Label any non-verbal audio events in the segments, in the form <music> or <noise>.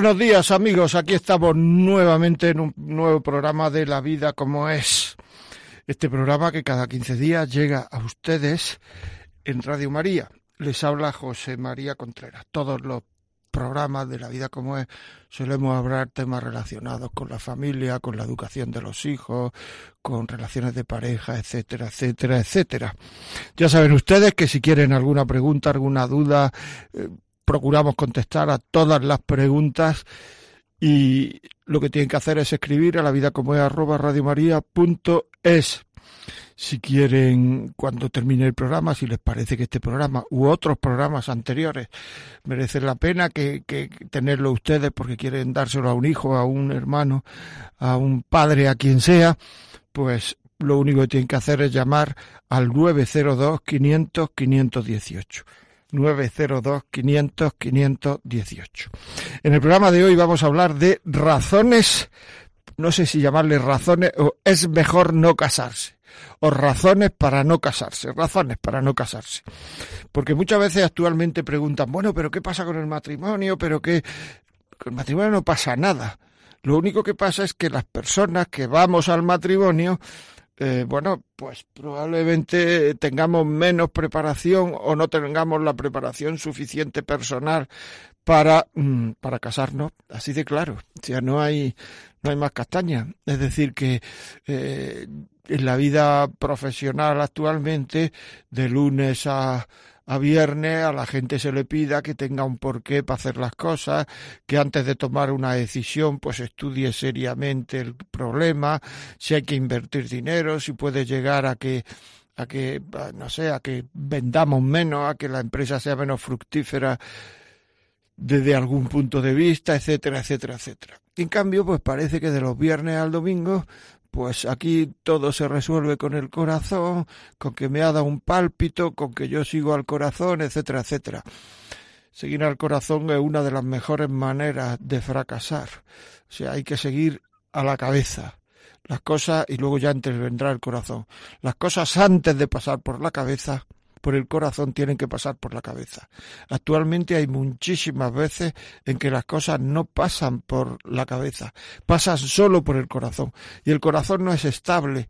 Buenos días amigos, aquí estamos nuevamente en un nuevo programa de La vida como es. Este programa que cada 15 días llega a ustedes en Radio María. Les habla José María Contreras. Todos los programas de La vida como es solemos hablar temas relacionados con la familia, con la educación de los hijos, con relaciones de pareja, etcétera, etcétera, etcétera. Ya saben ustedes que si quieren alguna pregunta, alguna duda, eh, procuramos contestar a todas las preguntas y lo que tienen que hacer es escribir a la vida como es arroba. Si quieren, cuando termine el programa, si les parece que este programa u otros programas anteriores merecen la pena que, que tenerlo ustedes porque quieren dárselo a un hijo, a un hermano, a un padre, a quien sea, pues lo único que tienen que hacer es llamar al 902 500 518. 902 500 518. En el programa de hoy vamos a hablar de razones, no sé si llamarle razones o es mejor no casarse o razones para no casarse, razones para no casarse. Porque muchas veces actualmente preguntan, bueno, pero ¿qué pasa con el matrimonio? Pero que con el matrimonio no pasa nada. Lo único que pasa es que las personas que vamos al matrimonio eh, bueno, pues probablemente tengamos menos preparación o no tengamos la preparación suficiente personal para, mm, para casarnos, así de claro. O sea, no hay, no hay más castaña. Es decir, que eh, en la vida profesional actualmente, de lunes a, a viernes a la gente se le pida que tenga un porqué para hacer las cosas, que antes de tomar una decisión pues estudie seriamente el problema, si hay que invertir dinero, si puede llegar a que a que no sé, a que vendamos menos, a que la empresa sea menos fructífera desde algún punto de vista, etcétera, etcétera, etcétera. En cambio, pues parece que de los viernes al domingo pues aquí todo se resuelve con el corazón, con que me ha dado un pálpito, con que yo sigo al corazón, etcétera, etcétera. Seguir al corazón es una de las mejores maneras de fracasar. O sea, hay que seguir a la cabeza las cosas y luego ya intervendrá el corazón. Las cosas antes de pasar por la cabeza por el corazón tienen que pasar por la cabeza. Actualmente hay muchísimas veces en que las cosas no pasan por la cabeza, pasan solo por el corazón. Y el corazón no es estable.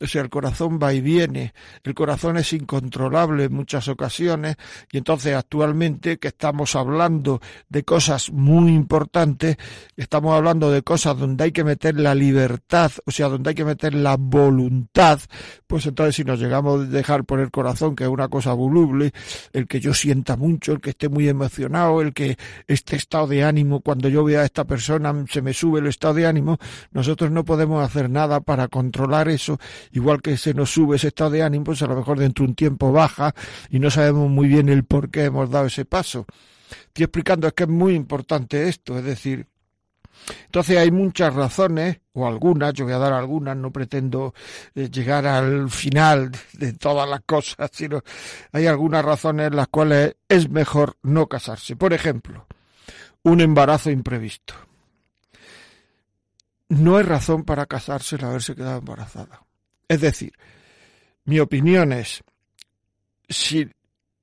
O sea, el corazón va y viene, el corazón es incontrolable en muchas ocasiones y entonces actualmente que estamos hablando de cosas muy importantes, estamos hablando de cosas donde hay que meter la libertad, o sea, donde hay que meter la voluntad, pues entonces si nos llegamos a dejar por el corazón, que es una cosa voluble, el que yo sienta mucho, el que esté muy emocionado, el que este estado de ánimo, cuando yo vea a esta persona se me sube el estado de ánimo, nosotros no podemos hacer nada para controlar eso igual que se nos sube ese estado de ánimo, pues a lo mejor dentro de un tiempo baja y no sabemos muy bien el por qué hemos dado ese paso. Estoy explicando es que es muy importante esto, es decir, entonces hay muchas razones, o algunas, yo voy a dar algunas, no pretendo eh, llegar al final de todas las cosas, sino hay algunas razones en las cuales es mejor no casarse. Por ejemplo, un embarazo imprevisto. No es razón para casarse el haberse quedado embarazada. Es decir, mi opinión es, si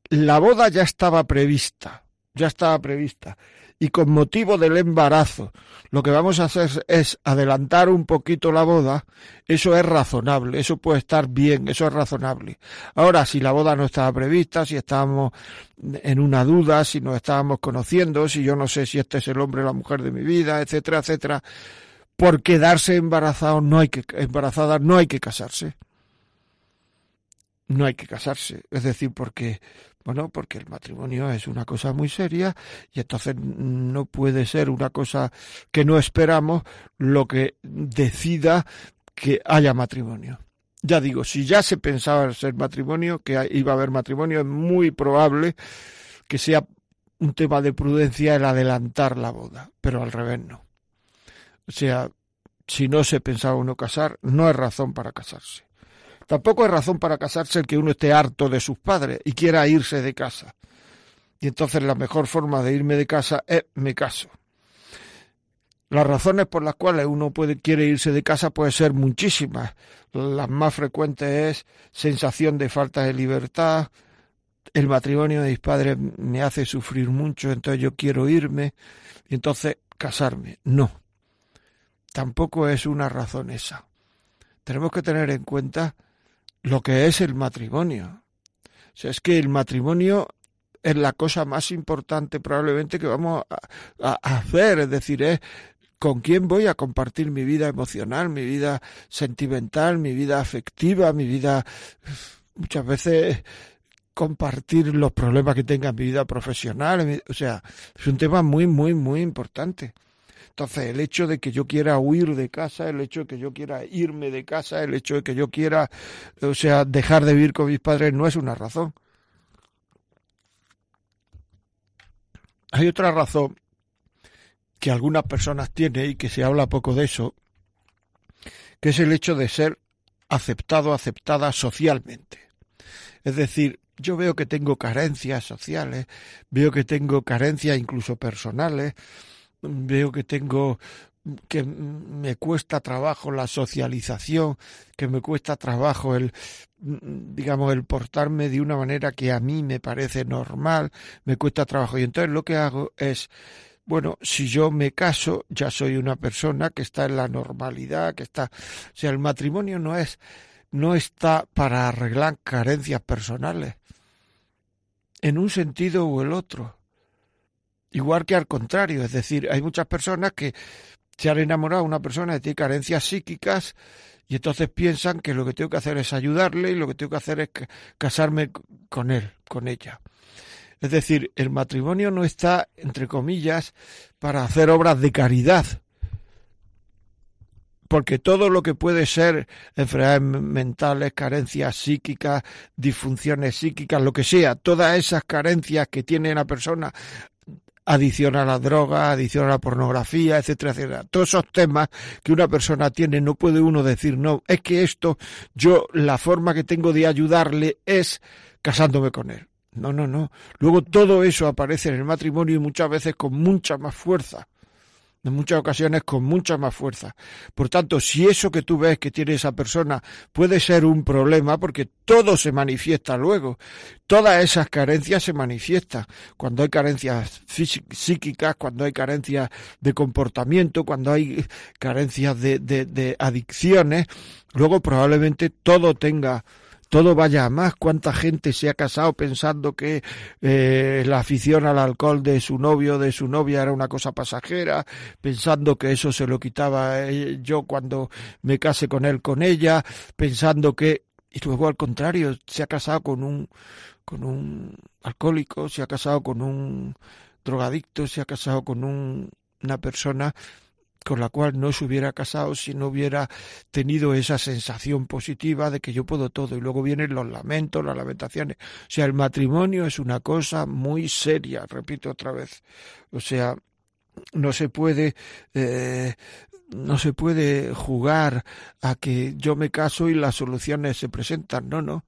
la boda ya estaba prevista, ya estaba prevista, y con motivo del embarazo lo que vamos a hacer es adelantar un poquito la boda, eso es razonable, eso puede estar bien, eso es razonable. Ahora, si la boda no estaba prevista, si estábamos en una duda, si nos estábamos conociendo, si yo no sé si este es el hombre o la mujer de mi vida, etcétera, etcétera, por quedarse embarazado no hay que embarazada no hay que casarse. No hay que casarse, es decir, porque bueno, porque el matrimonio es una cosa muy seria y entonces no puede ser una cosa que no esperamos lo que decida que haya matrimonio. Ya digo, si ya se pensaba ser matrimonio, que iba a haber matrimonio, es muy probable que sea un tema de prudencia el adelantar la boda, pero al revés no. O sea, si no se pensaba uno casar, no es razón para casarse. Tampoco es razón para casarse el que uno esté harto de sus padres y quiera irse de casa. Y entonces la mejor forma de irme de casa es me caso. Las razones por las cuales uno puede, quiere irse de casa pueden ser muchísimas. Las más frecuentes es sensación de falta de libertad, el matrimonio de mis padres me hace sufrir mucho, entonces yo quiero irme y entonces casarme. No, tampoco es una razón esa. Tenemos que tener en cuenta lo que es el matrimonio. O sea, es que el matrimonio es la cosa más importante probablemente que vamos a, hacer, es decir, es con quién voy a compartir mi vida emocional, mi vida sentimental, mi vida afectiva, mi vida muchas veces compartir los problemas que tenga en mi vida profesional, o sea, es un tema muy, muy, muy importante. Entonces, el hecho de que yo quiera huir de casa, el hecho de que yo quiera irme de casa, el hecho de que yo quiera, o sea, dejar de vivir con mis padres, no es una razón. Hay otra razón que algunas personas tienen y que se habla poco de eso, que es el hecho de ser aceptado, aceptada socialmente. Es decir, yo veo que tengo carencias sociales, veo que tengo carencias incluso personales, veo que tengo que me cuesta trabajo la socialización, que me cuesta trabajo el digamos el portarme de una manera que a mí me parece normal, me cuesta trabajo. Y entonces lo que hago es bueno, si yo me caso, ya soy una persona que está en la normalidad, que está, o sea, el matrimonio no es no está para arreglar carencias personales en un sentido u el otro igual que al contrario, es decir, hay muchas personas que se han enamorado de una persona que tiene carencias psíquicas y entonces piensan que lo que tengo que hacer es ayudarle y lo que tengo que hacer es casarme con él, con ella. Es decir, el matrimonio no está, entre comillas, para hacer obras de caridad, porque todo lo que puede ser enfermedades mentales, carencias psíquicas, disfunciones psíquicas, lo que sea, todas esas carencias que tiene una persona adicción a la droga, adicción a la pornografía, etcétera, etcétera. Todos esos temas que una persona tiene, no puede uno decir, no, es que esto, yo, la forma que tengo de ayudarle es casándome con él. No, no, no. Luego todo eso aparece en el matrimonio y muchas veces con mucha más fuerza. En muchas ocasiones con mucha más fuerza. Por tanto, si eso que tú ves que tiene esa persona puede ser un problema, porque todo se manifiesta luego, todas esas carencias se manifiestan. Cuando hay carencias psíquicas, cuando hay carencias de comportamiento, cuando hay carencias de, de, de adicciones, luego probablemente todo tenga todo vaya a más. ¿Cuánta gente se ha casado pensando que eh, la afición al alcohol de su novio de su novia era una cosa pasajera, pensando que eso se lo quitaba eh, yo cuando me case con él, con ella, pensando que y luego al contrario se ha casado con un con un alcohólico, se ha casado con un drogadicto, se ha casado con un, una persona con la cual no se hubiera casado si no hubiera tenido esa sensación positiva de que yo puedo todo. Y luego vienen los lamentos, las lamentaciones. O sea, el matrimonio es una cosa muy seria, repito otra vez. O sea, no se puede eh, no se puede jugar a que yo me caso y las soluciones se presentan, no, no.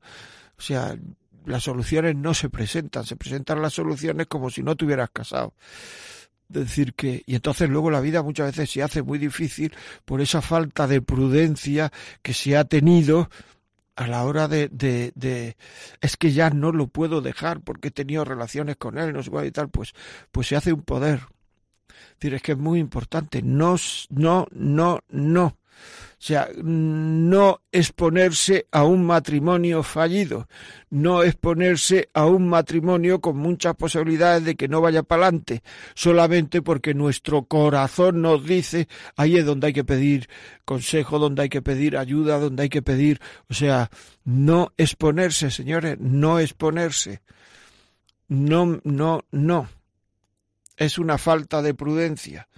O sea, las soluciones no se presentan, se presentan las soluciones como si no te hubieras casado decir que y entonces luego la vida muchas veces se hace muy difícil por esa falta de prudencia que se ha tenido a la hora de, de, es que ya no lo puedo dejar porque he tenido relaciones con él no sé cuál y tal pues pues se hace un poder. Es es que es muy importante. No no no no sea, no exponerse a un matrimonio fallido, no exponerse a un matrimonio con muchas posibilidades de que no vaya para adelante, solamente porque nuestro corazón nos dice ahí es donde hay que pedir consejo, donde hay que pedir ayuda, donde hay que pedir, o sea, no exponerse, señores, no exponerse. No, no, no. Es una falta de prudencia.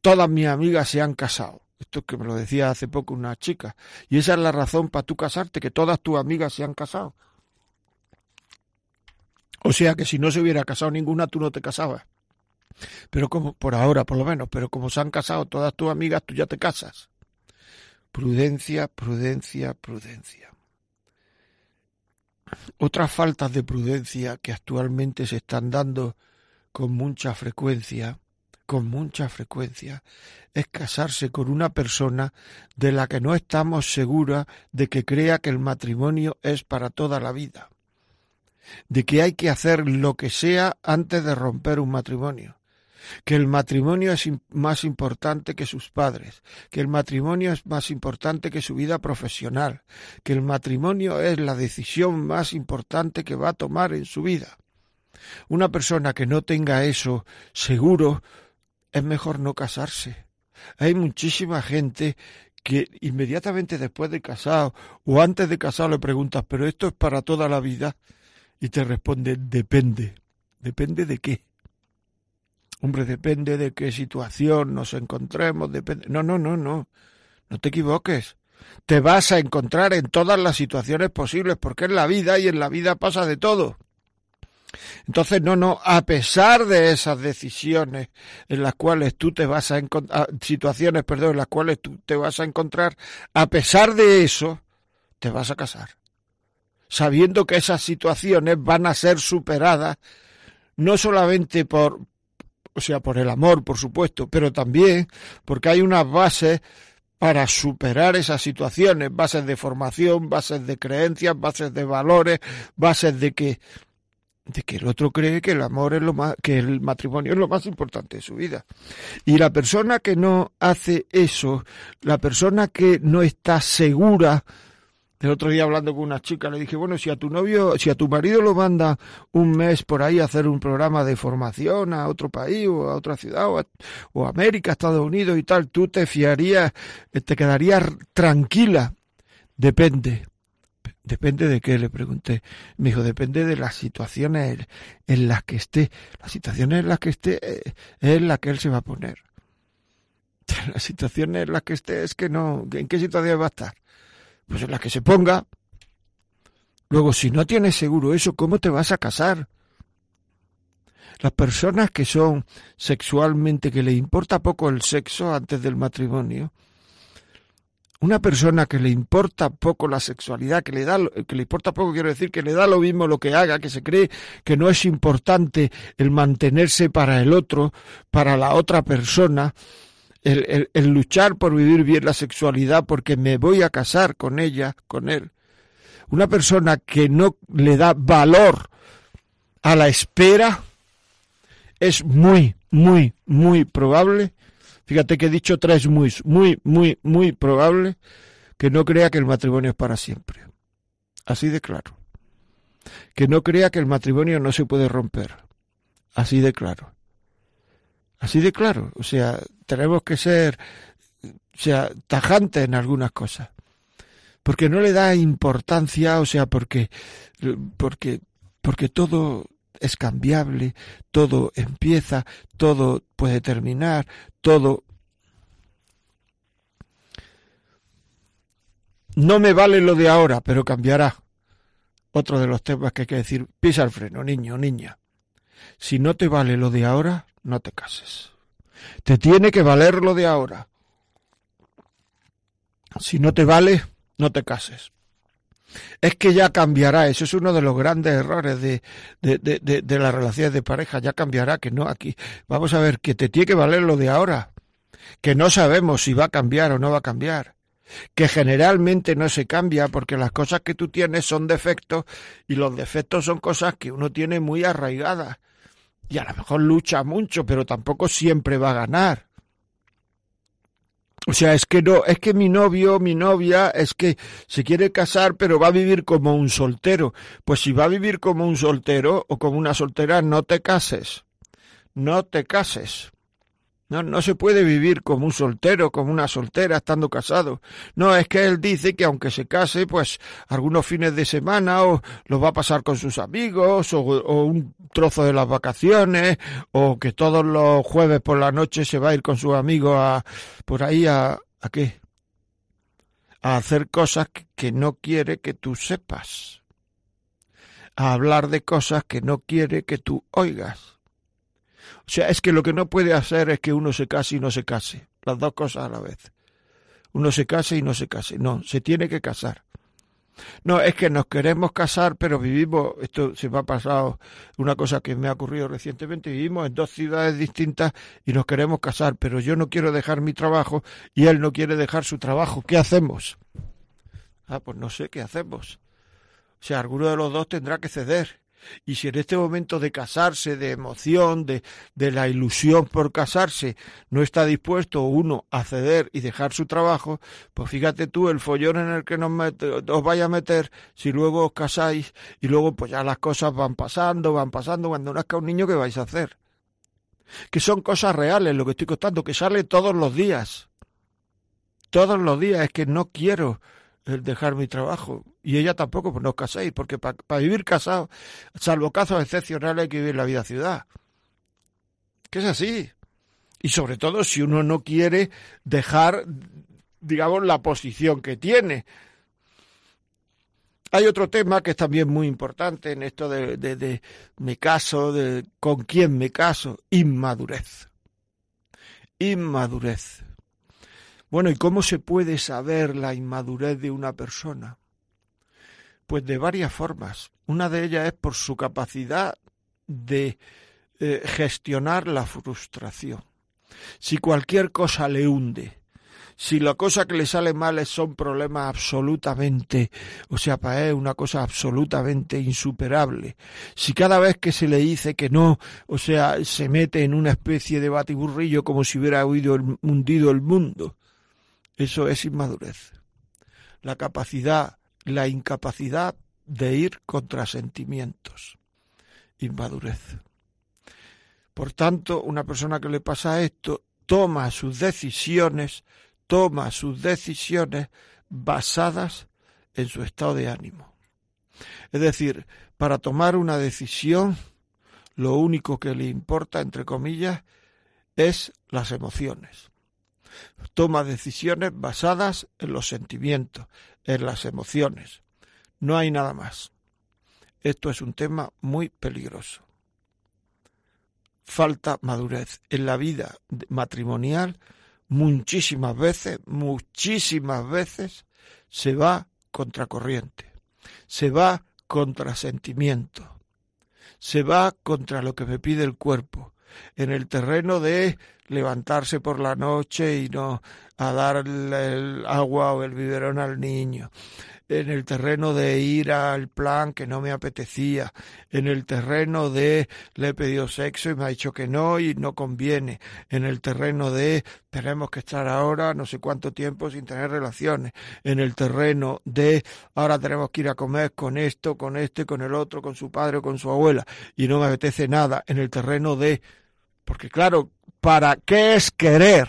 Todas mis amigas se han casado esto que me lo decía hace poco una chica. Y esa es la razón para tú casarte, que todas tus amigas se han casado. O sea que si no se hubiera casado ninguna, tú no te casabas. Pero como, por ahora por lo menos, pero como se han casado todas tus amigas, tú ya te casas. Prudencia, prudencia, prudencia. Otras faltas de prudencia que actualmente se están dando con mucha frecuencia con mucha frecuencia es casarse con una persona de la que no estamos seguras de que crea que el matrimonio es para toda la vida, de que hay que hacer lo que sea antes de romper un matrimonio, que el matrimonio es más importante que sus padres, que el matrimonio es más importante que su vida profesional, que el matrimonio es la decisión más importante que va a tomar en su vida. Una persona que no tenga eso seguro es mejor no casarse. Hay muchísima gente que inmediatamente después de casado o antes de casado le preguntas, pero esto es para toda la vida, y te responde, depende. ¿Depende de qué? Hombre, depende de qué situación nos encontremos, depende. No, no, no, no. No te equivoques. Te vas a encontrar en todas las situaciones posibles, porque es la vida y en la vida pasa de todo. Entonces, no, no, a pesar de esas decisiones en las cuales tú te vas a encontrar, situaciones, perdón, en las cuales tú te vas a encontrar, a pesar de eso, te vas a casar. Sabiendo que esas situaciones van a ser superadas, no solamente por, o sea, por el amor, por supuesto, pero también porque hay unas bases para superar esas situaciones, bases de formación, bases de creencias, bases de valores, bases de que de que el otro cree que el amor es lo más, que el matrimonio es lo más importante de su vida. Y la persona que no hace eso, la persona que no está segura, el otro día hablando con una chica le dije, bueno, si a tu novio, si a tu marido lo manda un mes por ahí a hacer un programa de formación a otro país o a otra ciudad o a, o América, Estados Unidos y tal, tú te fiarías, te quedarías tranquila. Depende. Depende de qué, le pregunté. Me dijo, depende de las situaciones en las que esté. Las situaciones en las que esté eh, es en las que él se va a poner. <laughs> Las situaciones en las que esté es que no. ¿En qué situación va a estar? Pues en las que se ponga. Luego, si no tienes seguro eso, ¿cómo te vas a casar? Las personas que son sexualmente, que le importa poco el sexo antes del matrimonio, Una persona que le importa poco la sexualidad, que le da, que le importa poco, quiero decir, que le da lo mismo lo que haga, que se cree que no es importante el mantenerse para el otro, para la otra persona, el, el luchar por vivir bien la sexualidad porque me voy a casar con ella, con él. Una persona que no le da valor a la espera, es muy, muy, muy probable Fíjate que he dicho tres muy, muy, muy, muy probable que no crea que el matrimonio es para siempre. Así de claro. Que no crea que el matrimonio no se puede romper. Así de claro. Así de claro. O sea, tenemos que ser, o sea, tajantes en algunas cosas. Porque no le da importancia, o sea, porque, porque, porque todo es cambiable, todo empieza, todo puede terminar, todo... No me vale lo de ahora, pero cambiará. Otro de los temas que hay que decir, pisa el freno, niño, niña. Si no te vale lo de ahora, no te cases. Te tiene que valer lo de ahora. Si no te vale, no te cases es que ya cambiará. Eso es uno de los grandes errores de, de, de, de, las relaciones de pareja. Ya cambiará, que no aquí. Vamos a ver, que te tiene que valer lo de ahora. Que no sabemos si va a cambiar o no va a cambiar. Que generalmente no se cambia porque las cosas que tú tienes son defectos y los defectos son cosas que uno tiene muy arraigadas. Y a lo mejor lucha mucho, pero tampoco siempre va a ganar. O sea, es que no, es que mi novio, mi novia, es que se quiere casar, pero va a vivir como un soltero. Pues si va a vivir como un soltero o como una soltera, no te cases. No te cases. No, no se puede vivir como un soltero, como una soltera, estando casado. No, es que él dice que aunque se case, pues algunos fines de semana o lo va a pasar con sus amigos o, o un trozo de las vacaciones o que todos los jueves por la noche se va a ir con sus amigos a por ahí a a qué? A hacer cosas que no quiere que tú sepas. A hablar de cosas que no quiere que tú oigas o sea, es que lo que no puede hacer es que uno se case y no se case. Las dos cosas a la vez. Uno se case y no se case. No, se tiene que casar. No, es que nos queremos casar, pero vivimos, esto se me ha pasado una cosa que me ha ocurrido recientemente, vivimos en dos ciudades distintas y nos queremos casar, pero yo no quiero dejar mi trabajo y él no quiere dejar su trabajo. ¿Qué hacemos? Ah, pues no sé qué hacemos. O sea, alguno de los dos tendrá que ceder. Y si en este momento de casarse, de emoción, de, de la ilusión por casarse, no está dispuesto uno a ceder y dejar su trabajo, pues fíjate tú el follón en el que nos os vaya a meter si luego os casáis y luego pues ya las cosas van pasando, van pasando, cuando nazca un niño, ¿qué vais a hacer? Que son cosas reales lo que estoy contando, que sale todos los días. Todos los días, es que no quiero el dejar mi trabajo. Y ella tampoco, pues no os caséis, porque para vivir casado, salvo casos excepcionales, hay que vivir la vida ciudad. Que es así. Y sobre todo si uno no quiere dejar, digamos, la posición que tiene. Hay otro tema que es también muy importante en esto de, de, de me caso, de con quién me caso, inmadurez. Inmadurez. Bueno, ¿y cómo se puede saber la inmadurez de una persona? Pues de varias formas. Una de ellas es por su capacidad de eh, gestionar la frustración. Si cualquier cosa le hunde, si la cosa que le sale mal son problemas absolutamente, o sea, para él una cosa absolutamente insuperable, si cada vez que se le dice que no, o sea, se mete en una especie de batiburrillo como si hubiera huido hundido el mundo, eso es inmadurez. La capacidad, la incapacidad de ir contra sentimientos. Inmadurez. Por tanto, una persona que le pasa esto toma sus decisiones, toma sus decisiones basadas en su estado de ánimo. Es decir, para tomar una decisión, lo único que le importa, entre comillas, es las emociones toma decisiones basadas en los sentimientos, en las emociones. No hay nada más. Esto es un tema muy peligroso. Falta madurez. En la vida matrimonial muchísimas veces, muchísimas veces, se va contracorriente, se va contra sentimiento, se va contra lo que me pide el cuerpo, en el terreno de levantarse por la noche y no a dar el agua o el biberón al niño, en el terreno de ir al plan que no me apetecía, en el terreno de le he pedido sexo y me ha dicho que no y no conviene, en el terreno de tenemos que estar ahora no sé cuánto tiempo sin tener relaciones, en el terreno de ahora tenemos que ir a comer con esto, con este, con el otro, con su padre o con su abuela y no me apetece nada, en el terreno de porque claro, ¿para qué es querer?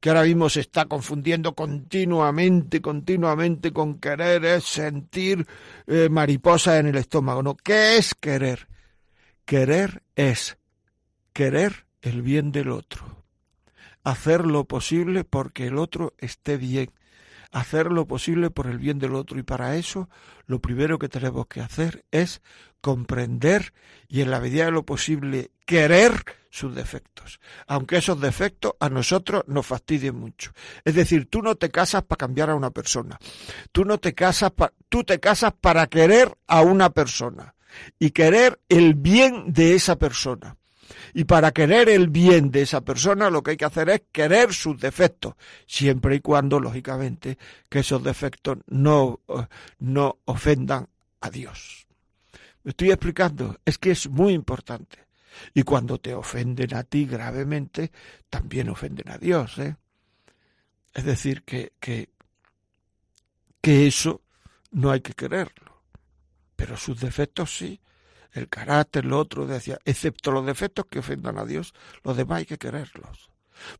Que ahora mismo se está confundiendo continuamente, continuamente con querer es sentir eh, mariposa en el estómago. No, ¿qué es querer? Querer es querer el bien del otro, hacer lo posible porque el otro esté bien, hacer lo posible por el bien del otro y para eso lo primero que tenemos que hacer es comprender y en la medida de lo posible querer sus defectos, aunque esos defectos a nosotros nos fastidien mucho. Es decir, tú no te casas para cambiar a una persona, tú no te casas, tú te casas para querer a una persona y querer el bien de esa persona. Y para querer el bien de esa persona lo que hay que hacer es querer sus defectos, siempre y cuando, lógicamente, que esos defectos no, eh, no ofendan a Dios. ¿Me estoy explicando? Es que es muy importante. Y cuando te ofenden a ti gravemente, también ofenden a Dios. ¿eh? Es decir, que, que, que eso no hay que quererlo. Pero sus defectos sí el carácter, lo otro, decía, excepto los defectos que ofendan a Dios, los demás hay que quererlos.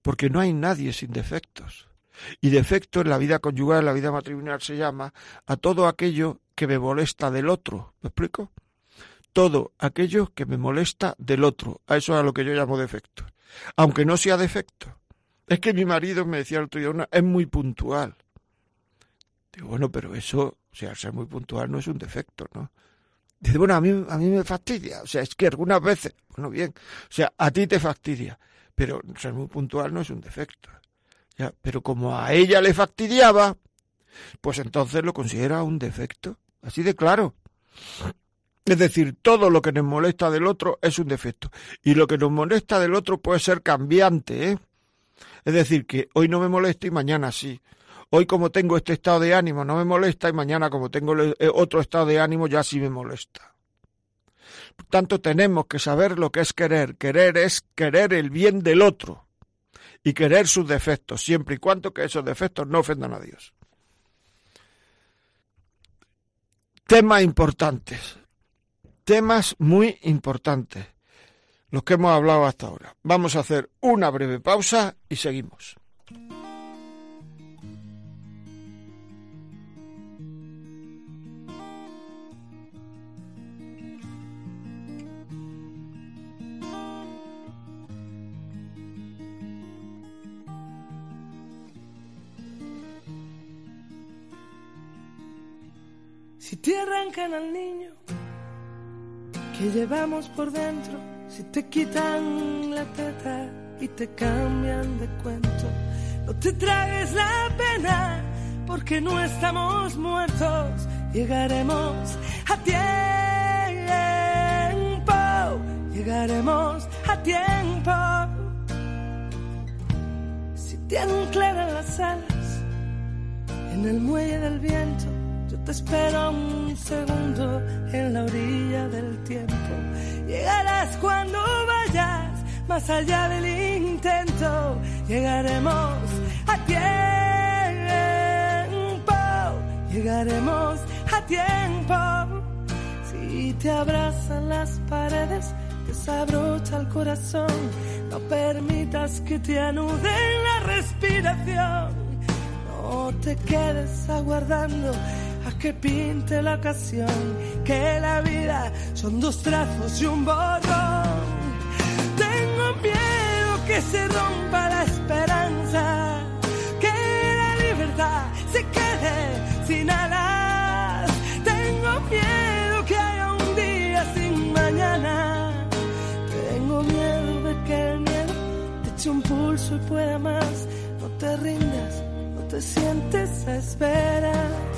Porque no hay nadie sin defectos. Y defecto en la vida conyugal, en la vida matrimonial se llama a todo aquello que me molesta del otro. ¿Me explico? Todo aquello que me molesta del otro. A eso es a lo que yo llamo defecto. Aunque no sea defecto. Es que mi marido me decía el otro día, es muy puntual. Digo, bueno, pero eso, o sea, ser muy puntual no es un defecto, ¿no? Dice, bueno, a mí, a mí me fastidia. O sea, es que algunas veces, bueno, bien, o sea, a ti te fastidia, pero ser muy puntual no es un defecto. ¿ya? Pero como a ella le fastidiaba, pues entonces lo considera un defecto. Así de claro. Es decir, todo lo que nos molesta del otro es un defecto. Y lo que nos molesta del otro puede ser cambiante, ¿eh? Es decir, que hoy no me molesta y mañana sí. Hoy como tengo este estado de ánimo no me molesta y mañana como tengo eh, otro estado de ánimo ya sí me molesta. Por tanto, tenemos que saber lo que es querer. Querer es querer el bien del otro y querer sus defectos, siempre y cuando que esos defectos no ofendan a Dios. Temas importantes, temas muy importantes, los que hemos hablado hasta ahora. Vamos a hacer una breve pausa y seguimos. Si te arrancan al niño que llevamos por dentro, si te quitan la teta y te cambian de cuento, no te tragues la pena porque no estamos muertos, llegaremos a tiempo, llegaremos a tiempo. Si te anclaran las alas en el muelle del viento, te espero un segundo en la orilla del tiempo. Llegarás cuando vayas más allá del intento. Llegaremos a tiempo. Llegaremos a tiempo. Si te abrazan las paredes, te sabrocha el corazón. No permitas que te anuden la respiración. No te quedes aguardando que pinte la ocasión, que la vida son dos trazos y un borrón. Tengo miedo que se rompa la esperanza, que la libertad se quede sin alas. Tengo miedo que haya un día sin mañana. Tengo miedo de que el miedo te eche un pulso y pueda más te rindas, no te sientes a esperar.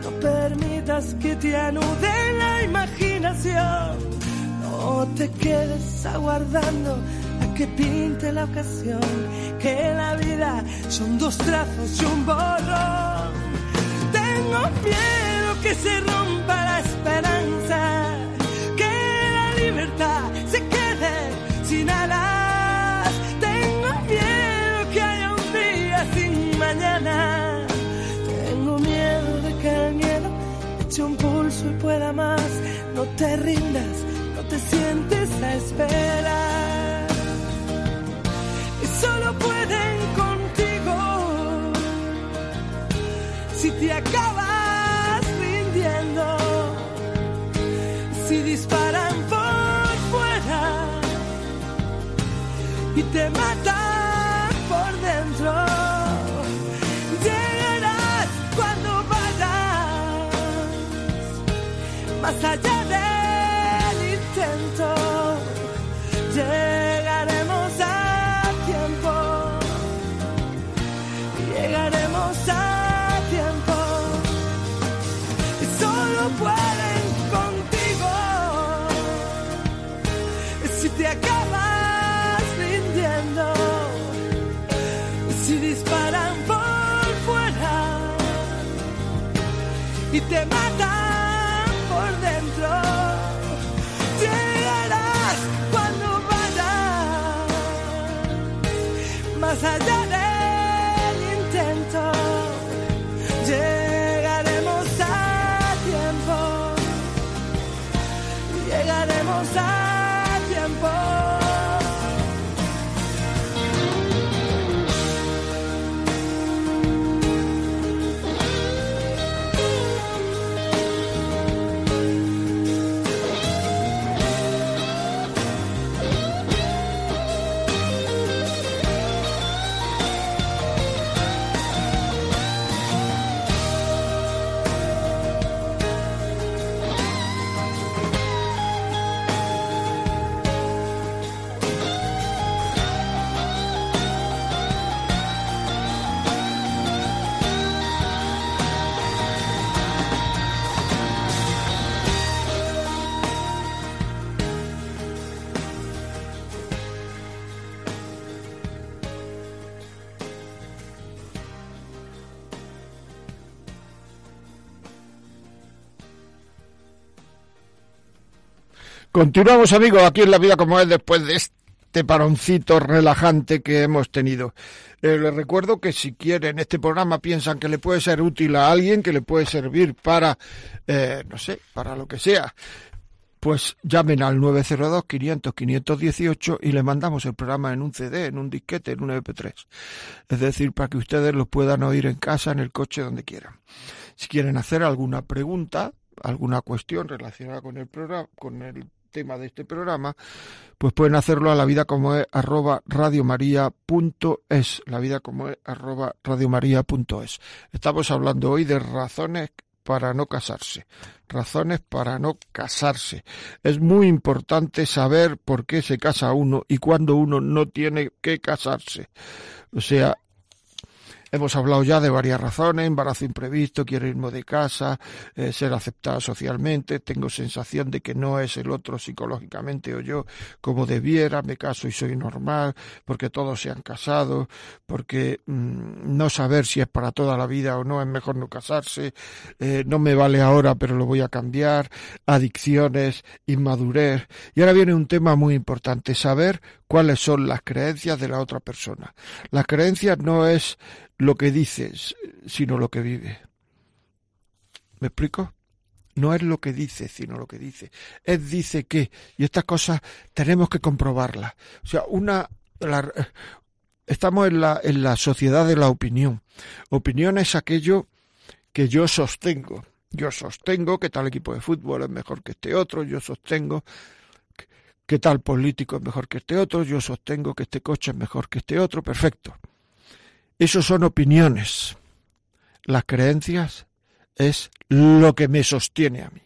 permitas que te anude la imaginación, no te quedes aguardando a que pinte la ocasión, que la vida son dos trazos y un borrón. Tengo miedo que se rompa la esperanza, que la libertad se quede sin alas. Sientes a esperar. Y solo pueden contigo si te acabas rindiendo. Si disparan por fuera y te matan por dentro. Llegarás cuando vayas más allá Continuamos, amigos, aquí en La Vida como es después de este paroncito relajante que hemos tenido. Eh, les recuerdo que si quieren este programa piensan que le puede ser útil a alguien, que le puede servir para, eh, no sé, para lo que sea, pues llamen al 902-500-518 y le mandamos el programa en un CD, en un disquete, en un MP3. Es decir, para que ustedes lo puedan oír en casa, en el coche, donde quieran. Si quieren hacer alguna pregunta, alguna cuestión relacionada con el programa, con el tema de este programa, pues pueden hacerlo a la vida como es arroba radiomaria.es, la vida como es arroba radiomaria.es. Estamos hablando hoy de razones para no casarse, razones para no casarse. Es muy importante saber por qué se casa uno y cuándo uno no tiene que casarse. O sea, Hemos hablado ya de varias razones, embarazo imprevisto, quiero irme de casa, eh, ser aceptada socialmente, tengo sensación de que no es el otro psicológicamente o yo como debiera, me caso y soy normal, porque todos se han casado, porque mm, no saber si es para toda la vida o no, es mejor no casarse, eh, no me vale ahora pero lo voy a cambiar, adicciones, inmadurez. Y ahora viene un tema muy importante, saber cuáles son las creencias de la otra persona. Las creencias no es lo que dices, sino lo que vive. ¿Me explico? No es lo que dice, sino lo que dice. Es dice que, y estas cosas tenemos que comprobarlas. O sea, una, estamos en la, en la sociedad de la opinión. Opinión es aquello que yo sostengo. Yo sostengo que tal equipo de fútbol es mejor que este otro, yo sostengo que tal político es mejor que este otro, yo sostengo que este coche es mejor que este otro, perfecto. Eso son opiniones. Las creencias es lo que me sostiene a mí.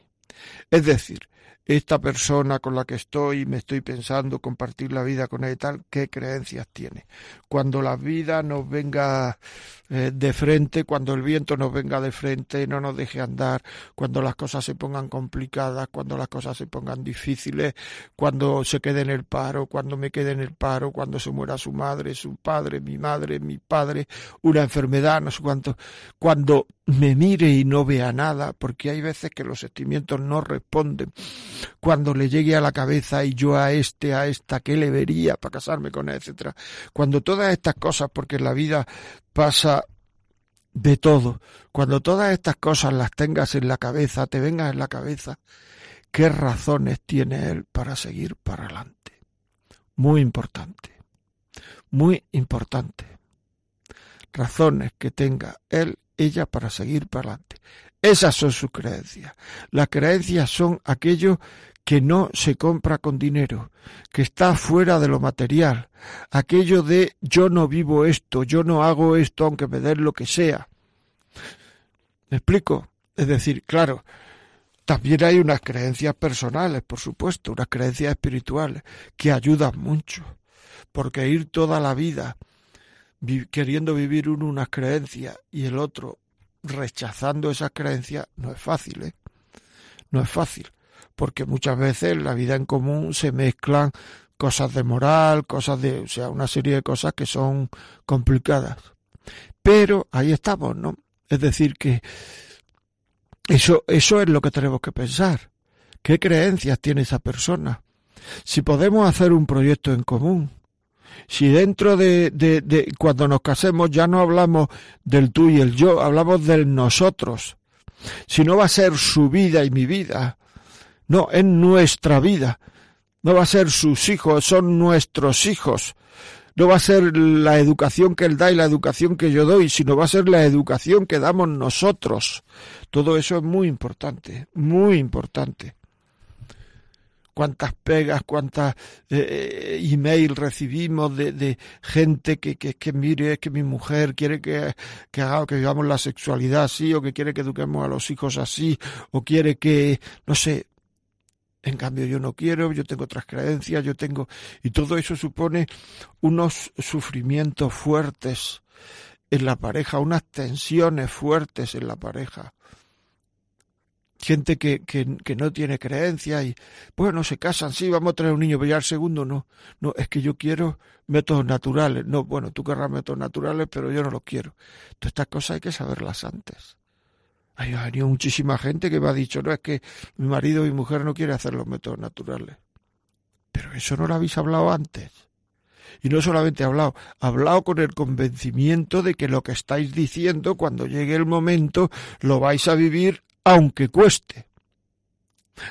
Es decir, esta persona con la que estoy, me estoy pensando compartir la vida con ella y tal, qué creencias tiene. Cuando la vida nos venga eh, de frente, cuando el viento nos venga de frente, no nos deje andar, cuando las cosas se pongan complicadas, cuando las cosas se pongan difíciles, cuando se quede en el paro, cuando me quede en el paro, cuando se muera su madre, su padre, mi madre, mi padre, una enfermedad, no sé cuánto, cuando me mire y no vea nada, porque hay veces que los sentimientos no responden. Cuando le llegue a la cabeza y yo a este, a esta, ¿qué le vería para casarme con él, etcétera? Cuando todas estas cosas, porque en la vida pasa de todo, cuando todas estas cosas las tengas en la cabeza, te vengas en la cabeza, ¿qué razones tiene él para seguir para adelante? Muy importante, muy importante. Razones que tenga él ella para seguir para adelante. Esas son sus creencias. Las creencias son aquello que no se compra con dinero, que está fuera de lo material, aquello de yo no vivo esto, yo no hago esto aunque me den lo que sea. ¿Me explico? Es decir, claro, también hay unas creencias personales, por supuesto, unas creencias espirituales que ayudan mucho, porque ir toda la vida queriendo vivir uno unas creencias y el otro rechazando esas creencias no es fácil, ¿eh? No es fácil, porque muchas veces en la vida en común se mezclan cosas de moral, cosas de, o sea, una serie de cosas que son complicadas. Pero ahí estamos, ¿no? Es decir, que eso, eso es lo que tenemos que pensar. ¿Qué creencias tiene esa persona? Si podemos hacer un proyecto en común, si dentro de, de, de, cuando nos casemos ya no hablamos del tú y el yo, hablamos del nosotros, si no va a ser su vida y mi vida, no, es nuestra vida, no va a ser sus hijos, son nuestros hijos, no va a ser la educación que él da y la educación que yo doy, sino va a ser la educación que damos nosotros. Todo eso es muy importante, muy importante. Cuántas pegas, cuántas eh, eh email recibimos de, de gente que, que, que, mire, es que mi mujer quiere que, que haga, que vivamos la sexualidad así, o que quiere que eduquemos a los hijos así, o quiere que, no sé, en cambio yo no quiero, yo tengo otras creencias, yo tengo... Y todo eso supone unos sufrimientos fuertes en la pareja, unas tensiones fuertes en la pareja gente que, que, no tiene creencia y, bueno, se casan, sí, vamos a traer un niño, pero ya el segundo no. No, es que yo quiero métodos naturales. No, bueno, tú querrás métodos naturales, pero yo no los quiero. Todas estas cosas hay que saberlas antes. Hay venido muchísima gente que me ha dicho, no, es que mi marido y mi mujer no quiere hacer los métodos naturales. Pero eso no lo habéis hablado antes. Y no solamente hablado, hablado con el convencimiento de que lo que estáis diciendo, cuando llegue el momento, lo vais a vivir aunque cueste.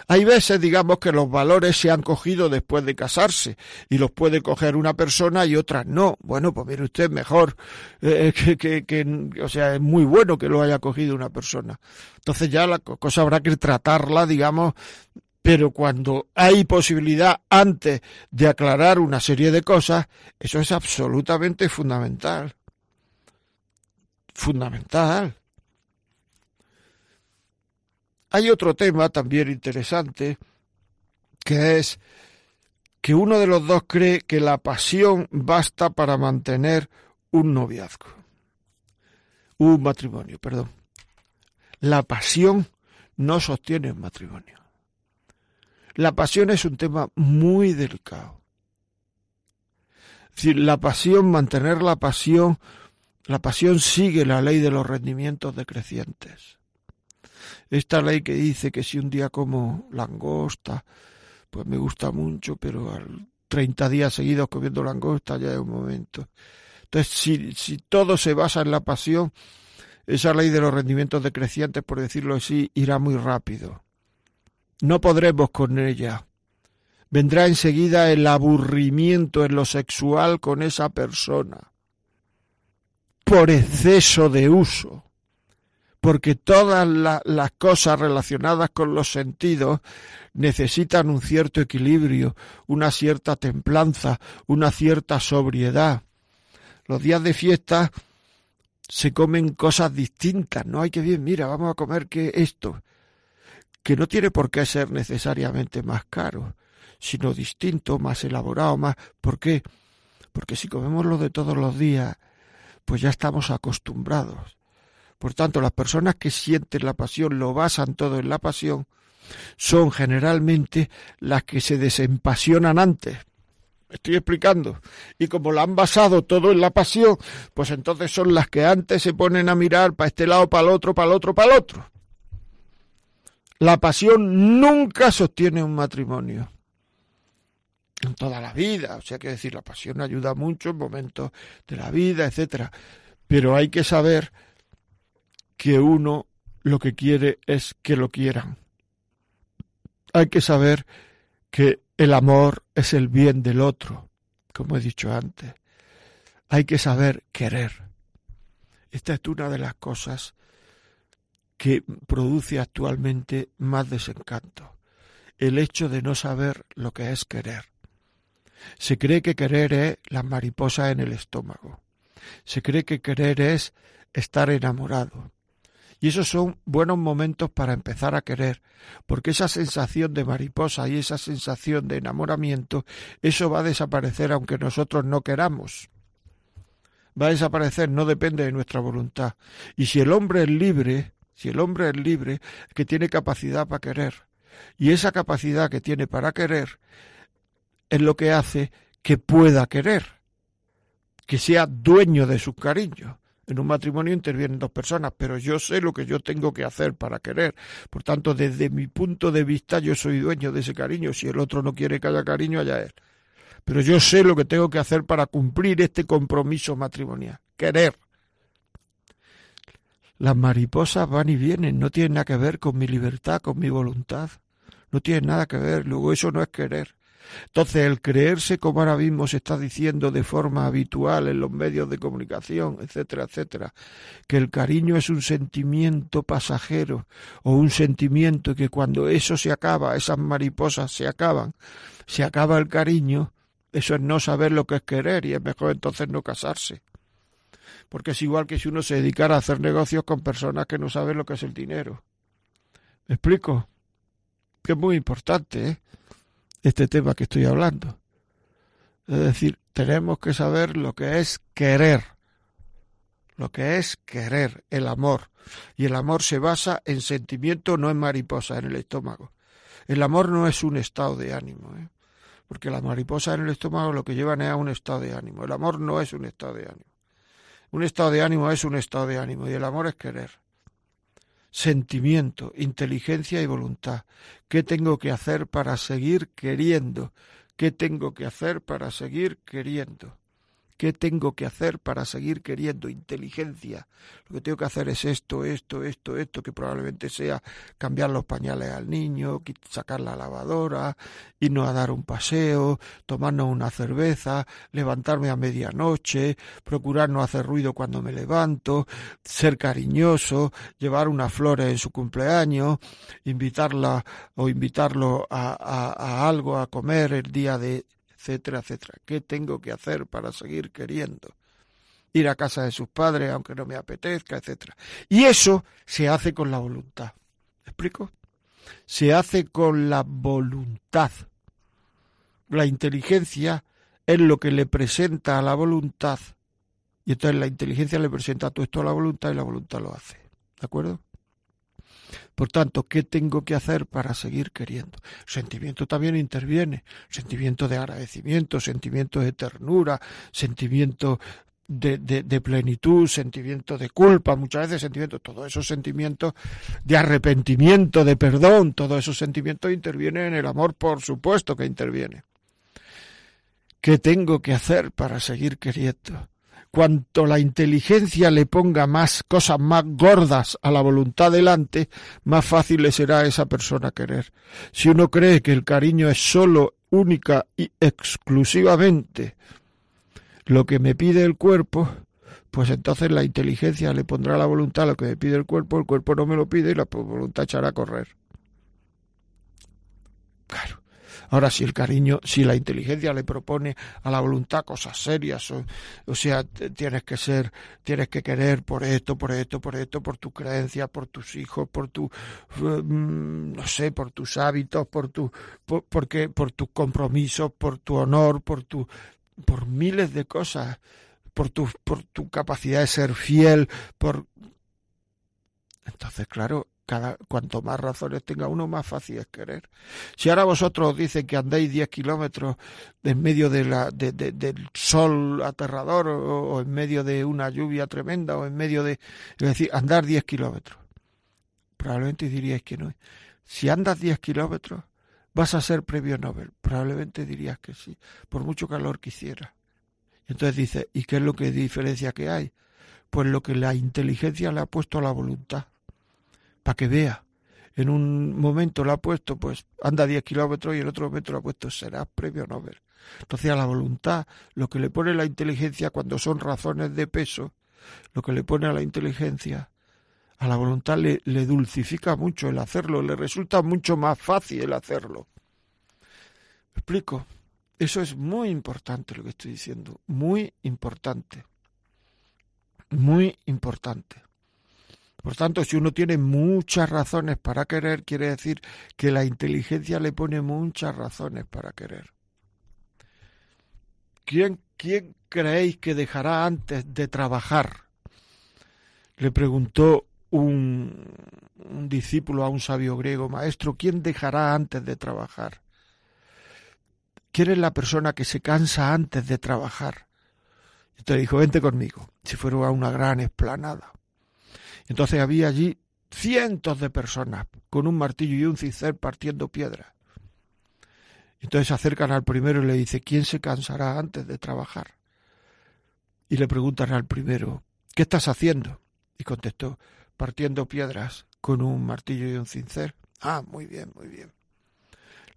Hay veces, digamos, que los valores se han cogido después de casarse y los puede coger una persona y otras no. Bueno, pues mire usted, mejor eh, que, que, o sea, es muy bueno que lo haya cogido una persona. Entonces ya la cosa habrá que tratarla, digamos, pero cuando hay posibilidad antes de aclarar una serie de cosas, eso es absolutamente fundamental. Fundamental. Hay otro tema también interesante, que es que uno de los dos cree que la pasión basta para mantener un noviazgo. un matrimonio, perdón. La pasión no sostiene un matrimonio. La pasión es un tema muy delicado. Es decir, la pasión, mantener la pasión, la pasión sigue la ley de los rendimientos decrecientes. Esta ley que dice que si un día como langosta, pues me gusta mucho, pero al 30 días seguidos comiendo langosta ya es un momento. Entonces, si, si todo se basa en la pasión, esa ley de los rendimientos decrecientes, por decirlo así, irá muy rápido. No podremos con ella. Vendrá enseguida el aburrimiento en lo sexual con esa persona por exceso de uso, porque todas las cosas relacionadas con los sentidos necesitan un cierto equilibrio, una cierta templanza, una cierta sobriedad. Los días de fiesta se comen cosas distintas, no hay que bien, mira, vamos a comer que esto, que no tiene por qué ser necesariamente más caro, sino distinto, más elaborado, más. ¿Por qué? Porque si comemos lo de todos los días, pues ya estamos acostumbrados. Por tanto, las personas que sienten la pasión, lo basan todo en la pasión, son generalmente las que se desempasionan antes estoy explicando. Y como lo han basado todo en la pasión, pues entonces son las que antes se ponen a mirar para este lado, para el otro, para el otro, para el otro. La pasión nunca sostiene un matrimonio. En toda la vida. O sea, que decir, la pasión ayuda mucho en momentos de la vida, etcétera. Pero hay que saber que uno lo que quiere es que lo quieran. Hay que saber que el amor es el bien del otro, como he dicho antes. Hay que saber querer. Esta es una de las cosas que produce actualmente más desencanto. El hecho de no saber lo que es querer. Se cree que querer es la mariposa en el estómago. Se cree que querer es estar enamorado. Y esos son buenos momentos para empezar a querer, porque esa sensación de mariposa y esa sensación de enamoramiento, eso va a desaparecer aunque nosotros no queramos. Va a desaparecer, no depende de nuestra voluntad. Y si el hombre es libre, si el hombre es libre, que tiene capacidad para querer. Y esa capacidad que tiene para querer es lo que hace que pueda querer, que sea dueño de sus cariños. En un matrimonio intervienen dos personas, pero yo sé lo que yo tengo que hacer para querer. Por tanto, desde mi punto de vista, yo soy dueño de ese cariño. Si el otro no quiere que haya cariño, allá él. Pero yo sé lo que tengo que hacer para cumplir este compromiso matrimonial. Querer. Las mariposas van y vienen, no tienen nada que ver con mi libertad, con mi voluntad. No tienen nada que ver. Luego eso no es querer. Entonces, el creerse, como ahora mismo se está diciendo de forma habitual en los medios de comunicación, etcétera, etcétera, que el cariño es un sentimiento pasajero o un sentimiento que cuando eso se acaba, esas mariposas se acaban, se acaba el cariño, eso es no saber lo que es querer y es mejor entonces no casarse. Porque es igual que si uno se dedicara a hacer negocios con personas que no saben lo que es el dinero. ¿Me explico? Que es muy importante, ¿eh? Este tema que estoy hablando. Es decir, tenemos que saber lo que es querer, lo que es querer, el amor. Y el amor se basa en sentimiento, no en mariposa en el estómago. El amor no es un estado de ánimo, ¿eh? porque la mariposa en el estómago lo que llevan es a un estado de ánimo. El amor no es un estado de ánimo. Un estado de ánimo es un estado de ánimo y el amor es querer sentimiento, inteligencia y voluntad. ¿Qué tengo que hacer para seguir queriendo? ¿Qué tengo que hacer para seguir queriendo? ¿Qué tengo que hacer para seguir queriendo? Inteligencia. Lo que tengo que hacer es esto, esto, esto, esto, que probablemente sea cambiar los pañales al niño, sacar la lavadora, irnos a dar un paseo, tomarnos una cerveza, levantarme a medianoche, procurar no hacer ruido cuando me levanto, ser cariñoso, llevar una flores en su cumpleaños, invitarla o invitarlo a, a algo a comer el día de etcétera, etcétera. ¿Qué tengo que hacer para seguir queriendo? Ir a casa de sus padres aunque no me apetezca, etcétera. Y eso se hace con la voluntad. ¿Me explico? Se hace con la voluntad. La inteligencia es lo que le presenta a la voluntad Y entonces la inteligencia le presenta todo esto a la voluntad y la voluntad lo hace. ¿De acuerdo? Por tanto, ¿qué tengo que hacer para seguir queriendo? Sentimiento también interviene, sentimiento de agradecimiento, sentimiento de ternura, sentimiento de, plenitud, sentimiento de culpa, muchas veces sentimiento, todos esos sentimientos de arrepentimiento, de perdón, todos esos sentimientos intervienen en el amor, por supuesto que interviene. ¿Qué tengo que hacer para seguir queriendo? Cuanto la inteligencia le ponga más cosas más gordas a la voluntad delante, más fácil le será a esa persona querer. Si uno cree que el cariño es solo, única y exclusivamente lo que me pide el cuerpo, pues entonces la inteligencia le pondrá a la voluntad lo que me pide el cuerpo, el cuerpo no me lo pide y la voluntad echará a correr. Claro. Ahora, si el cariño, si la inteligencia le propone a la voluntad cosas serias, o, sea, tienes que ser, tienes que querer por esto, por esto, por esto, por tu creencia, por tus hijos, por tu, mm, no sé, por tus hábitos, por tu, por, porque, por tus compromisos, por tu honor, por tu, por miles de cosas, por tu, por tu capacidad de ser fiel, por... Entonces, claro, cada, cuanto más razones tenga uno, más fácil es querer. Si ahora vosotros dicen que andéis 10 kilómetros en medio de la, de, del sol aterrador o, en medio de una lluvia tremenda o en medio de... Es decir, andar 10 kilómetros. Probablemente diríais que no. Si andas 10 kilómetros, vas a ser premio Nobel. Probablemente dirías que sí, por mucho calor que hiciera. Entonces dice, ¿y qué es lo que diferencia que hay? Pues lo que la inteligencia le ha puesto a la voluntad, para que vea. En un momento le ha puesto, pues anda 10 kilómetros y en otro momento le ha puesto, será premio Nobel. Entonces a la voluntad, lo que le pone la inteligencia cuando son razones de peso, lo que le pone a la inteligencia a la voluntad le, le, dulcifica mucho el hacerlo, le resulta mucho más fácil el hacerlo. ¿Me explico? Eso es muy importante lo que estoy diciendo, muy importante, muy importante. Por tanto, si uno tiene muchas razones para querer, quiere decir que la inteligencia le pone muchas razones para querer. ¿Quién, quién creéis que dejará antes de trabajar? Le preguntó un, discípulo a un sabio griego, maestro, ¿quién dejará antes de trabajar? ¿Quién es la persona que se cansa antes de trabajar? Entonces dijo, vente conmigo, si fuera una gran esplanada. Entonces había allí cientos de personas con un martillo y un cincel partiendo piedras. Entonces se acercan al primero y le dice, ¿quién se cansará antes de trabajar? Y le preguntan al primero, ¿qué estás haciendo? Y contestó, partiendo piedras con un martillo y un cincel. Ah, muy bien, muy bien.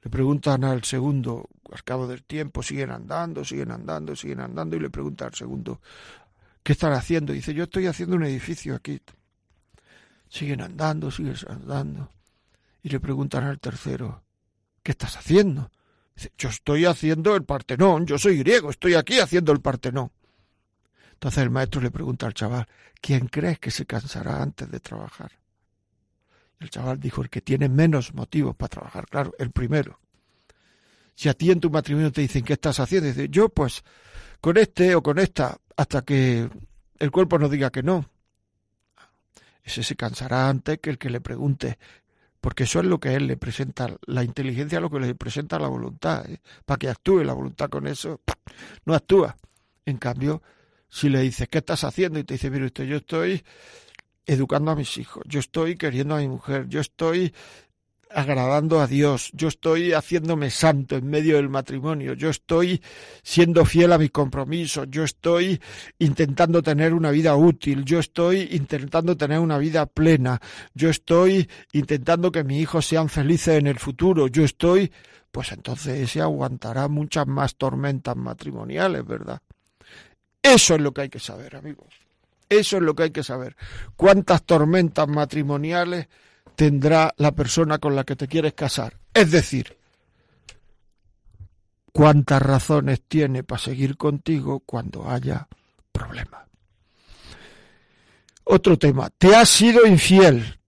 Le preguntan al segundo, al cabo del tiempo, siguen andando, siguen andando, siguen andando, y le pregunta al segundo, ¿qué están haciendo? dice, yo estoy haciendo un edificio aquí. Siguen andando, siguen andando. Y le preguntan al tercero, ¿qué estás haciendo? Dice, yo estoy haciendo el Partenón, yo soy griego, estoy aquí haciendo el Partenón. Entonces el maestro le pregunta al chaval, ¿quién crees que se cansará antes de trabajar? El chaval dijo, el que tiene menos motivos para trabajar, claro, el primero. Si a ti en tu matrimonio te dicen, ¿qué estás haciendo? Dice, yo pues con este o con esta, hasta que el cuerpo nos diga que no. Ese se cansará antes que el que le pregunte, porque eso es lo que él le presenta, la inteligencia lo que le presenta la voluntad, ¿eh? para que actúe la voluntad con eso, <sniffs> no actúa. En cambio, si le dices, ¿qué estás haciendo? Y te dice, mire usted, yo estoy educando a mis hijos, yo estoy queriendo a mi mujer, yo estoy agradando a Dios, yo estoy haciéndome santo en medio del matrimonio, yo estoy siendo fiel a mi compromiso, yo estoy intentando tener una vida útil, yo estoy intentando tener una vida plena, yo estoy intentando que mis hijos sean felices en el futuro, yo estoy, pues entonces ese aguantará muchas más tormentas matrimoniales, ¿verdad? Eso es lo que hay que saber, amigos. Eso es lo que hay que saber. ¿Cuántas tormentas matrimoniales tendrá la persona con la que te quieres casar? Es decir, ¿cuántas razones tiene para seguir contigo cuando haya problemas? Otro tema, te has sido infiel,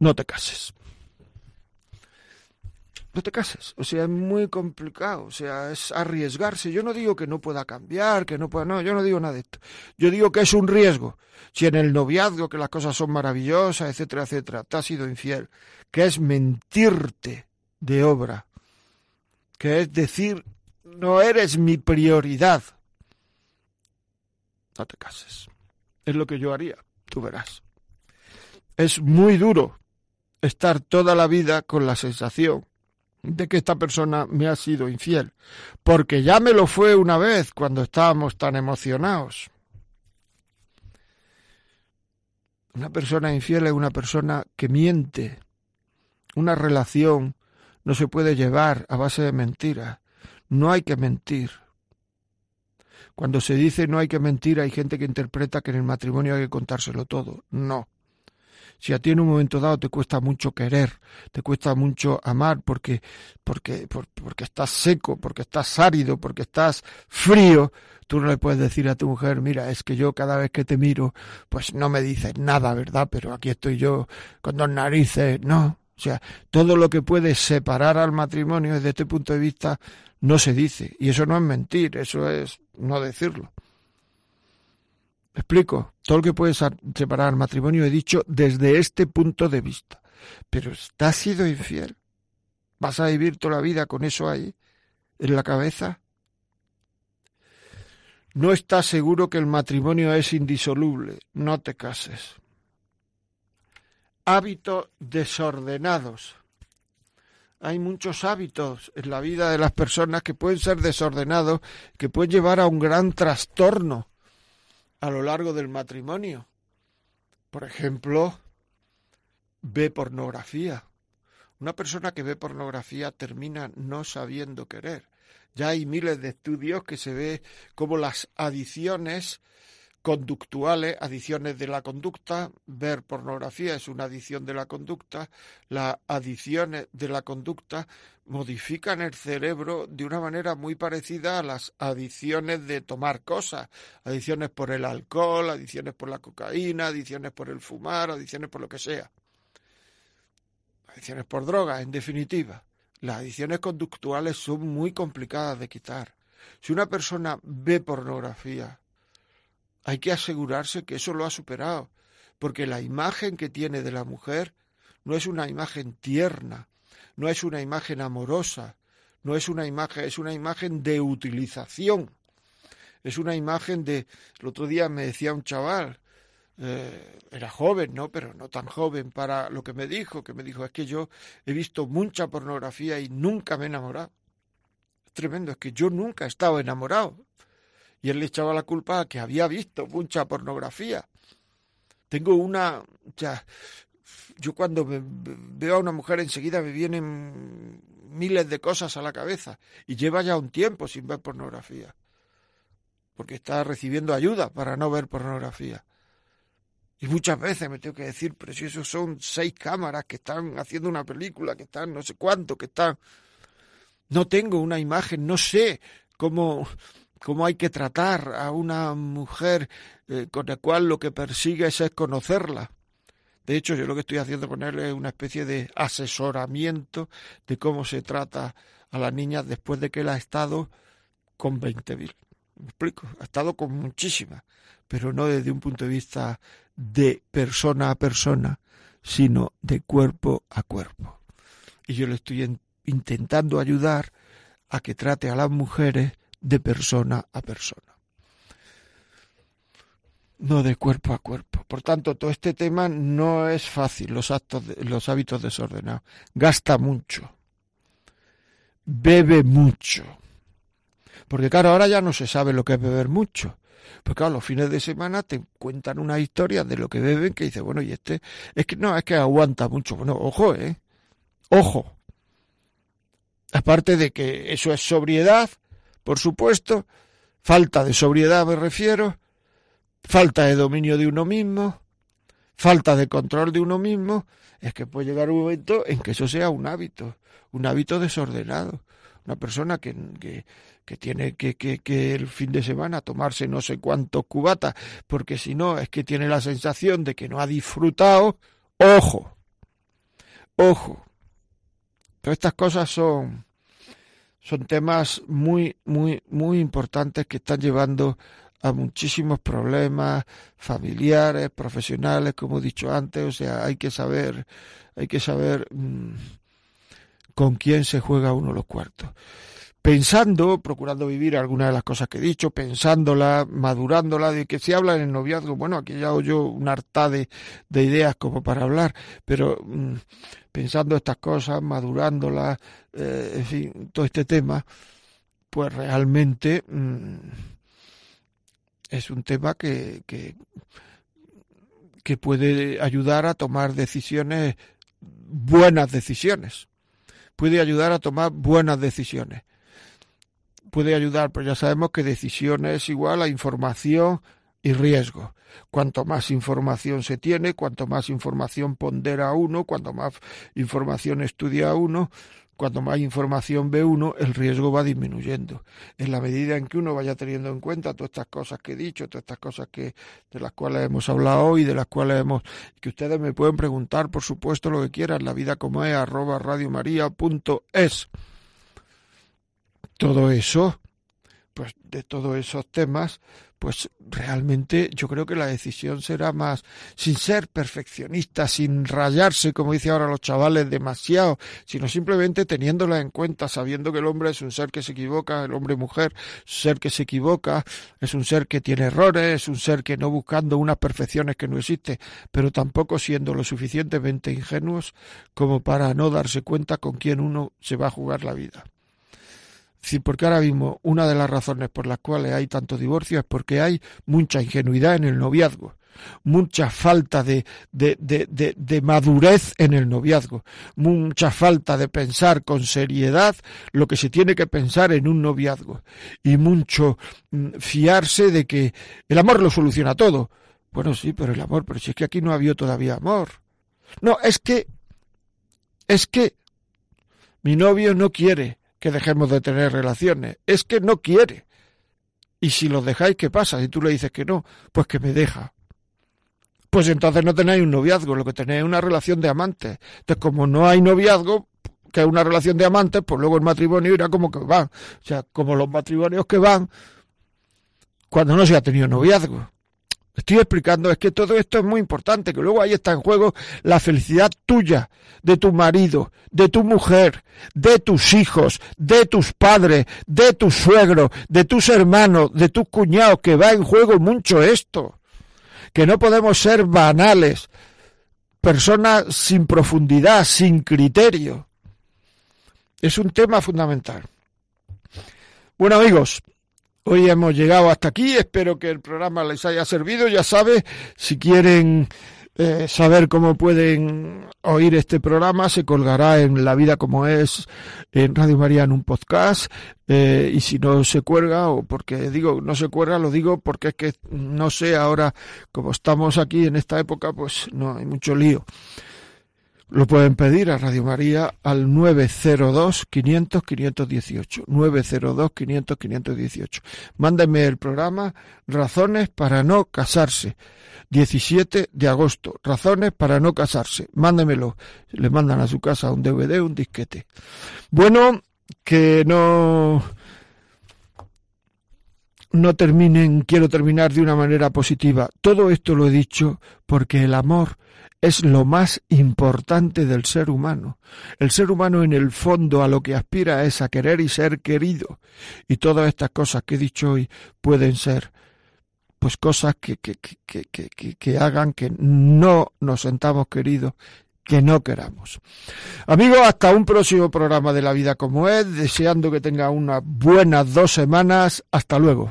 no te cases. No te cases. O sea, es muy complicado. O sea, es arriesgarse. Yo no digo que no pueda cambiar, que no pueda. No, yo no digo nada de esto. Yo digo que es un riesgo. Si en el noviazgo, que las cosas son maravillosas, etcétera, etcétera, te has sido infiel, que es mentirte de obra, que es decir, no eres mi prioridad. No te cases. Es lo que yo haría. Tú verás. Es muy duro estar toda la vida con la sensación de que esta persona me ha sido infiel, porque ya me lo fue una vez cuando estábamos tan emocionados. Una persona infiel es una persona que miente. Una relación no se puede llevar a base de mentiras. No hay que mentir. Cuando se dice no hay que mentir, hay gente que interpreta que en el matrimonio hay que contárselo todo. No. Si a ti en un momento dado te cuesta mucho querer, te cuesta mucho amar porque, porque, porque estás seco, porque estás árido, porque estás frío, tú no le puedes decir a tu mujer, mira, es que yo cada vez que te miro, pues no me dices nada, ¿verdad? Pero aquí estoy yo con dos narices, no. O sea, todo lo que puede separar al matrimonio desde este punto de vista no se dice. Y eso no es mentir, eso es no decirlo. ¿Me explico? Todo lo que puede separar al matrimonio he dicho desde este punto de vista. Pero ¿estás sido infiel? ¿Vas a vivir toda la vida con eso ahí, en la cabeza? No estás seguro que el matrimonio es indisoluble. No te cases. Hábitos desordenados. Hay muchos hábitos en la vida de las personas que pueden ser desordenados, que pueden llevar a un gran trastorno a lo largo del matrimonio. Por ejemplo, ve pornografía. Una persona que ve pornografía termina no sabiendo querer. Ya hay miles de estudios que se ve como las adiciones conductuales, adiciones de la conducta, ver pornografía es una adición de la conducta, las adiciones de la conducta modifican el cerebro de una manera muy parecida a las adiciones de tomar cosas, adiciones por el alcohol, adiciones por la cocaína, adiciones por el fumar, adiciones por lo que sea, adiciones por drogas, en definitiva. Las adiciones conductuales son muy complicadas de quitar. Si una persona ve pornografía, hay que asegurarse que eso lo ha superado, porque la imagen que tiene de la mujer no es una imagen tierna, no es una imagen amorosa, no es una imagen, es una imagen de utilización. Es una imagen de. El otro día me decía un chaval, eh, era joven, ¿no? Pero no tan joven para lo que me dijo, que me dijo, es que yo he visto mucha pornografía y nunca me he enamorado. Es tremendo, es que yo nunca he estado enamorado y él le echaba la culpa a que había visto mucha pornografía. Tengo una... Ya, yo cuando veo a una mujer enseguida me vienen miles de cosas a la cabeza y lleva ya un tiempo sin ver pornografía porque está recibiendo ayuda para no ver pornografía. Y muchas veces me tengo que decir, pero si esos son seis cámaras que están haciendo una película, que están no sé cuánto, que están... No tengo una imagen, no sé cómo, cómo hay que tratar a una mujer eh, con la cual lo que persigues es conocerla. De hecho, yo lo que estoy haciendo con él es una especie de asesoramiento de cómo se trata a la niña después de que él ha estado con 20.000. ¿Me explico? Ha estado con muchísimas, pero no desde un punto de vista de persona a persona, sino de cuerpo a cuerpo. Y yo le estoy intentando ayudar a que trate a las mujeres de persona a persona. No de cuerpo a cuerpo. Por tanto, todo este tema no es fácil, los, actos los hábitos desordenados. Gasta mucho. Bebe mucho. Porque claro, ahora ya no se sabe lo que es beber mucho. Porque claro, los fines de semana te cuentan una historia de lo que beben que dice, bueno, y este, es que no, es que aguanta mucho. Bueno, ojo, eh. Ojo. Aparte de que eso es sobriedad, por supuesto, falta de sobriedad me refiero, falta de dominio de uno mismo, falta de control de uno mismo, es que puede llegar un momento en que eso sea un hábito, un hábito desordenado. Una persona que, que, tiene que, que, el fin de semana tomarse no sé cuántos cubatas, porque si no es que tiene la sensación de que no ha disfrutado, ojo, ojo, Todas estas cosas son, son temas muy, muy, muy importantes que están llevando a muchísimos problemas familiares, profesionales, como he dicho antes, o sea, hay que saber, hay que saber mm, con quién se juega uno los cuartos. Pensando, procurando vivir algunas de las cosas que he dicho, pensándola, madurándola, de que se habla en el noviazgo, bueno, aquí ya yo un harta de, ideas como para hablar, pero mm, pensando estas cosas, madurándolas, eh, en fin, todo este tema, pues realmente mm, es un tema que, que, que puede ayudar a tomar decisiones, buenas decisiones. Puede ayudar a tomar buenas decisiones. Puede ayudar, pero ya sabemos que decisión es igual a información y riesgo. Cuanto más información se tiene, cuanto más información pondera uno, cuanto más información estudia uno, cuanto más información ve uno, el riesgo va disminuyendo. En la medida en que uno vaya teniendo en cuenta todas estas cosas que he dicho, todas estas cosas que de las cuales hemos hablado hoy, de las cuales hemos que ustedes me pueden preguntar, por supuesto, lo que quieran, la vida como es arroba radiomaria.es. Todo eso, pues de todos esos temas, pues realmente yo creo que la decisión será más sin ser perfeccionista, sin rayarse, como dice ahora los chavales, demasiado, sino simplemente teniéndola en cuenta, sabiendo que el hombre es un ser que se equivoca, el hombre mujer, ser que se equivoca, es un ser que tiene errores, es un ser que no buscando unas perfecciones que no existen, pero tampoco siendo lo suficientemente ingenuos como para no darse cuenta con quién uno se va a jugar la vida. Sí, porque ahora mismo una de las razones por las cuales hay tanto divorcio es porque hay mucha ingenuidad en el noviazgo, mucha falta de, de, de, de, madurez en el noviazgo, mucha falta de pensar con seriedad lo que se tiene que pensar en un noviazgo y mucho mm, fiarse de que el amor lo soluciona todo. Bueno, sí, pero el amor, pero si es que aquí no ha habido todavía amor. No, es que, es que mi novio no quiere que dejemos de tener relaciones, es que no quiere. Y si lo dejáis, ¿qué pasa? Si tú le dices que no, pues que me deja. Pues entonces no tenéis un noviazgo, lo que tenéis es una relación de amantes. Entonces, como no hay noviazgo, que es una relación de amantes, pues luego el matrimonio irá como que van. O sea, como los matrimonios que van cuando no se ha tenido noviazgo. Estoy explicando, es que todo esto es muy importante, que luego ahí está en juego la felicidad tuya, de tu marido, de tu mujer, de tus hijos, de tus padres, de tus suegros, de tus hermanos, de tus cuñados, que va en juego mucho esto. Que no podemos ser banales, personas sin profundidad, sin criterio. Es un tema fundamental. Bueno amigos, Hoy hemos llegado hasta aquí, espero que el programa les haya servido. Ya sabe, si quieren eh, saber cómo pueden oír este programa, se colgará en La Vida como es en Radio María en un podcast. Eh, y si no se cuelga, o porque digo no se cuelga, lo digo porque es que no sé ahora, como estamos aquí en esta época, pues no hay mucho lío. Lo pueden pedir a Radio María al 902 500 518. 902 500 518. Mándenme el programa Razones para no casarse. 17 de agosto. Razones para no casarse. Mándemelo. Le mandan a su casa un DVD, un disquete. Bueno, que no no terminen, quiero terminar de una manera positiva. Todo esto lo he dicho porque el amor es lo más importante del ser humano. El ser humano en el fondo a lo que aspira es a querer y ser querido. Y todas estas cosas que he dicho hoy pueden ser pues cosas que, que, que, que, que hagan que no nos sentamos queridos que no queramos. Amigos, hasta un próximo programa de La Vida como es, deseando que tenga unas buenas dos semanas. Hasta luego.